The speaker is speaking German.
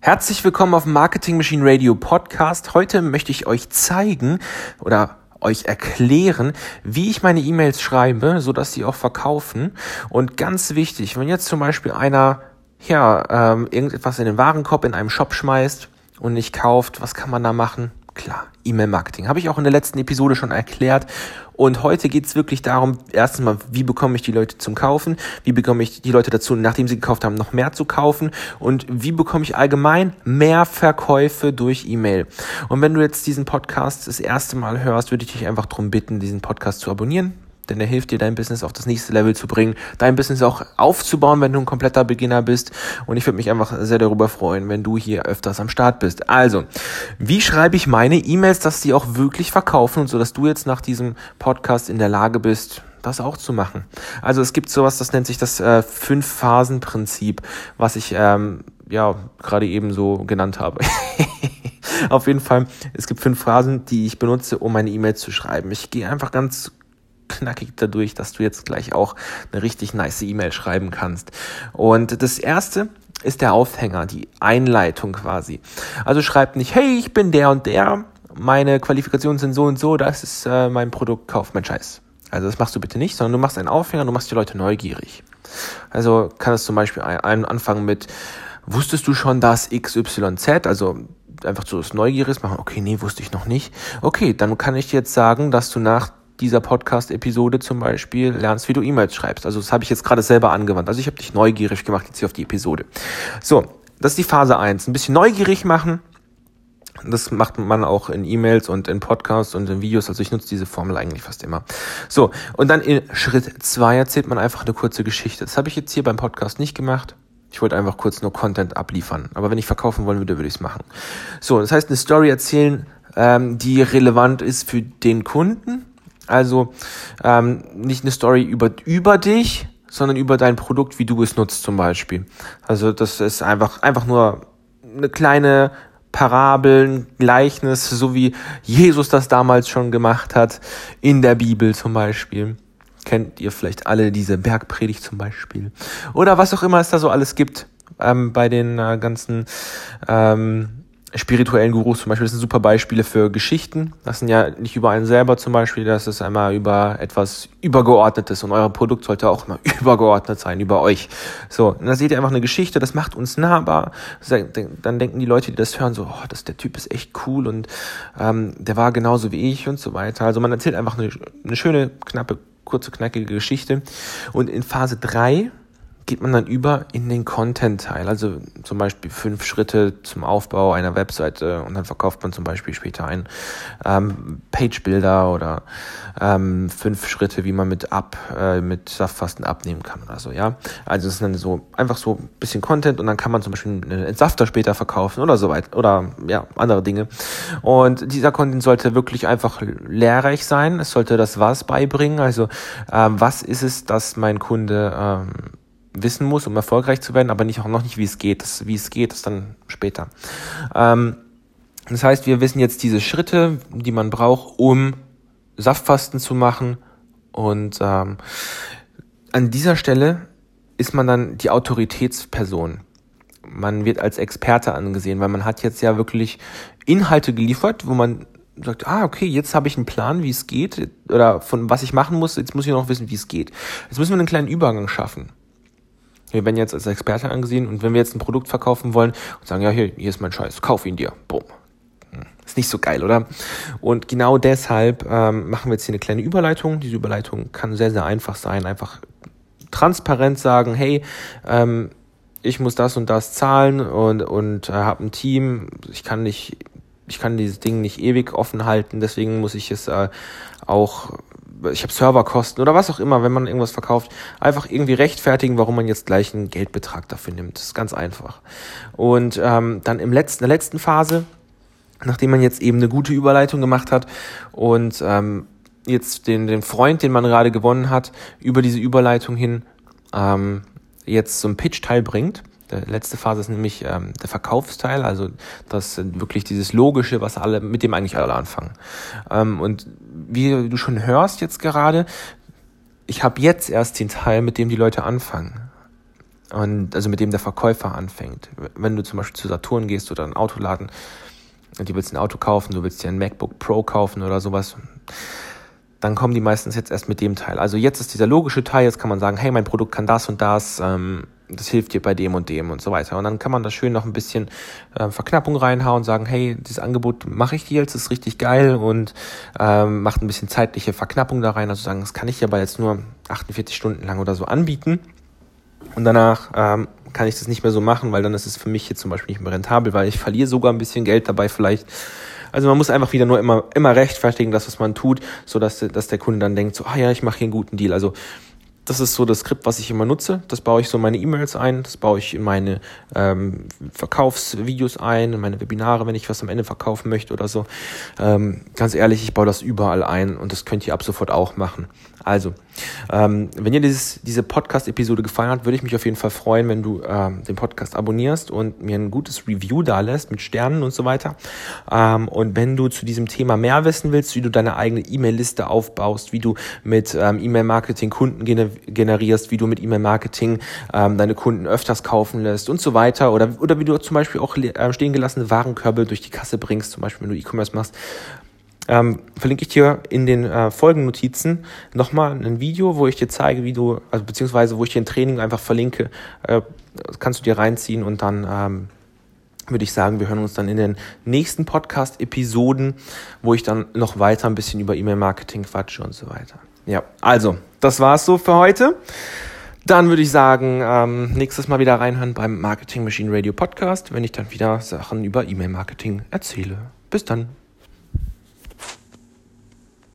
Herzlich willkommen auf Marketing Machine Radio Podcast. Heute möchte ich euch zeigen oder euch erklären, wie ich meine E-Mails schreibe, so dass sie auch verkaufen. Und ganz wichtig, wenn jetzt zum Beispiel einer ja ähm, irgendetwas in den Warenkorb in einem Shop schmeißt und nicht kauft, was kann man da machen? Klar, E-Mail-Marketing. Habe ich auch in der letzten Episode schon erklärt. Und heute geht es wirklich darum, erstens mal, wie bekomme ich die Leute zum Kaufen? Wie bekomme ich die Leute dazu, nachdem sie gekauft haben, noch mehr zu kaufen? Und wie bekomme ich allgemein mehr Verkäufe durch E-Mail? Und wenn du jetzt diesen Podcast das erste Mal hörst, würde ich dich einfach darum bitten, diesen Podcast zu abonnieren denn er hilft dir, dein Business auf das nächste Level zu bringen, dein Business auch aufzubauen, wenn du ein kompletter Beginner bist. Und ich würde mich einfach sehr darüber freuen, wenn du hier öfters am Start bist. Also, wie schreibe ich meine E-Mails, dass sie auch wirklich verkaufen und so, dass du jetzt nach diesem Podcast in der Lage bist, das auch zu machen. Also es gibt sowas, das nennt sich das äh, Fünf-Phasen-Prinzip, was ich ähm, ja gerade eben so genannt habe. Auf jeden Fall, es gibt fünf Phrasen, die ich benutze, um meine E-Mails zu schreiben. Ich gehe einfach ganz knackig dadurch, dass du jetzt gleich auch eine richtig nice E-Mail schreiben kannst. Und das erste ist der Aufhänger, die Einleitung quasi. Also schreib nicht, hey, ich bin der und der, meine Qualifikationen sind so und so, das ist äh, mein Produkt, kauf mein Scheiß. Also das machst du bitte nicht, sondern du machst einen Aufhänger, du machst die Leute neugierig. Also kann es zum Beispiel ein, anfangen mit, wusstest du schon, dass XYZ, also einfach so das Neugieriges machen, okay, nee, wusste ich noch nicht. Okay, dann kann ich jetzt sagen, dass du nach dieser Podcast-Episode zum Beispiel lernst, wie du E-Mails schreibst. Also das habe ich jetzt gerade selber angewandt. Also ich habe dich neugierig gemacht jetzt hier auf die Episode. So, das ist die Phase eins. Ein bisschen neugierig machen. Das macht man auch in E-Mails und in Podcasts und in Videos. Also ich nutze diese Formel eigentlich fast immer. So, und dann in Schritt zwei erzählt man einfach eine kurze Geschichte. Das habe ich jetzt hier beim Podcast nicht gemacht. Ich wollte einfach kurz nur Content abliefern. Aber wenn ich verkaufen wollen würde, würde ich es machen. So, das heißt, eine Story erzählen, ähm, die relevant ist für den Kunden also ähm, nicht eine Story über, über dich, sondern über dein Produkt, wie du es nutzt zum Beispiel. Also das ist einfach, einfach nur eine kleine Parabel, ein Gleichnis, so wie Jesus das damals schon gemacht hat, in der Bibel zum Beispiel. Kennt ihr vielleicht alle diese Bergpredigt zum Beispiel. Oder was auch immer es da so alles gibt ähm, bei den äh, ganzen ähm, spirituellen Gurus zum Beispiel, das sind super Beispiele für Geschichten. Das sind ja nicht über einen selber zum Beispiel, das ist einmal über etwas Übergeordnetes und euer Produkt sollte auch immer übergeordnet sein, über euch. So, und da seht ihr einfach eine Geschichte, das macht uns nahbar. Dann denken die Leute, die das hören, so, oh, das, der Typ ist echt cool und ähm, der war genauso wie ich und so weiter. Also man erzählt einfach eine, eine schöne, knappe, kurze, knackige Geschichte. Und in Phase drei geht man dann über in den Content-Teil. Also zum Beispiel fünf Schritte zum Aufbau einer Webseite und dann verkauft man zum Beispiel später ein ähm, Page-Builder oder ähm, fünf Schritte, wie man mit ab äh, mit Saftfasten abnehmen kann oder so. Ja, also es ist dann so einfach so ein bisschen Content und dann kann man zum Beispiel einen Entsafter später verkaufen oder so weiter oder ja andere Dinge. Und dieser Content sollte wirklich einfach lehrreich sein. Es sollte das Was beibringen. Also ähm, was ist es, dass mein Kunde ähm, wissen muss, um erfolgreich zu werden, aber nicht auch noch nicht, wie es geht. Das, wie es geht, ist dann später. Ähm, das heißt, wir wissen jetzt diese Schritte, die man braucht, um Saftfasten zu machen. Und ähm, an dieser Stelle ist man dann die Autoritätsperson. Man wird als Experte angesehen, weil man hat jetzt ja wirklich Inhalte geliefert, wo man sagt, ah, okay, jetzt habe ich einen Plan, wie es geht, oder von was ich machen muss, jetzt muss ich noch wissen, wie es geht. Jetzt müssen wir einen kleinen Übergang schaffen. Wir werden jetzt als Experte angesehen und wenn wir jetzt ein Produkt verkaufen wollen und sagen, ja, hier, hier ist mein Scheiß, kauf ihn dir. Boom. Hm, ist nicht so geil, oder? Und genau deshalb ähm, machen wir jetzt hier eine kleine Überleitung. Diese Überleitung kann sehr, sehr einfach sein. Einfach transparent sagen, hey, ähm, ich muss das und das zahlen und, und äh, habe ein Team. Ich kann nicht, ich kann dieses Ding nicht ewig offen halten, deswegen muss ich es äh, auch ich habe Serverkosten oder was auch immer, wenn man irgendwas verkauft, einfach irgendwie rechtfertigen, warum man jetzt gleich einen Geldbetrag dafür nimmt. Das ist ganz einfach. Und ähm, dann im letzten, in der letzten Phase, nachdem man jetzt eben eine gute Überleitung gemacht hat und ähm, jetzt den, den Freund, den man gerade gewonnen hat, über diese Überleitung hin ähm, jetzt zum Pitch-Teil bringt, der letzte Phase ist nämlich ähm, der Verkaufsteil, also das wirklich dieses Logische, was alle, mit dem eigentlich alle anfangen. Ähm, und wie du schon hörst jetzt gerade, ich habe jetzt erst den Teil, mit dem die Leute anfangen. und also mit dem der Verkäufer anfängt. Wenn du zum Beispiel zu Saturn gehst oder einen Autoladen und du willst ein Auto kaufen, du willst dir ein MacBook Pro kaufen oder sowas, dann kommen die meistens jetzt erst mit dem Teil. Also jetzt ist dieser logische Teil, jetzt kann man sagen, hey, mein Produkt kann das und das, ähm, das hilft dir bei dem und dem und so weiter. Und dann kann man da schön noch ein bisschen äh, Verknappung reinhauen und sagen, hey, dieses Angebot mache ich dir jetzt, ist richtig geil und ähm, macht ein bisschen zeitliche Verknappung da rein. Also sagen, das kann ich aber jetzt nur 48 Stunden lang oder so anbieten. Und danach ähm, kann ich das nicht mehr so machen, weil dann ist es für mich jetzt zum Beispiel nicht mehr rentabel, weil ich verliere sogar ein bisschen Geld dabei vielleicht. Also man muss einfach wieder nur immer, immer rechtfertigen, das, was man tut, so dass, dass der Kunde dann denkt, so, ah ja, ich mache hier einen guten Deal. Also das ist so das Skript, was ich immer nutze. Das baue ich so in meine E-Mails ein, das baue ich in meine ähm, Verkaufsvideos ein, in meine Webinare, wenn ich was am Ende verkaufen möchte oder so. Ähm, ganz ehrlich, ich baue das überall ein und das könnt ihr ab sofort auch machen. Also, ähm, wenn dir dieses, diese Podcast-Episode gefallen hat, würde ich mich auf jeden Fall freuen, wenn du ähm, den Podcast abonnierst und mir ein gutes Review da lässt mit Sternen und so weiter. Ähm, und wenn du zu diesem Thema mehr wissen willst, wie du deine eigene E-Mail-Liste aufbaust, wie du mit ähm, E-Mail-Marketing Kunden generierst, wie du mit E-Mail-Marketing ähm, deine Kunden öfters kaufen lässt und so weiter. Oder, oder wie du zum Beispiel auch äh, stehen gelassene Warenkörbe durch die Kasse bringst, zum Beispiel wenn du E-Commerce machst ähm, verlinke ich dir in den äh, Folgennotizen nochmal ein Video, wo ich dir zeige, wie du, also beziehungsweise wo ich dir ein Training einfach verlinke, äh, kannst du dir reinziehen und dann ähm, würde ich sagen, wir hören uns dann in den nächsten Podcast-Episoden, wo ich dann noch weiter ein bisschen über E-Mail-Marketing quatsche und so weiter. Ja, also, das war's so für heute. Dann würde ich sagen, ähm, nächstes Mal wieder reinhören beim Marketing Machine Radio Podcast, wenn ich dann wieder Sachen über E-Mail-Marketing erzähle. Bis dann.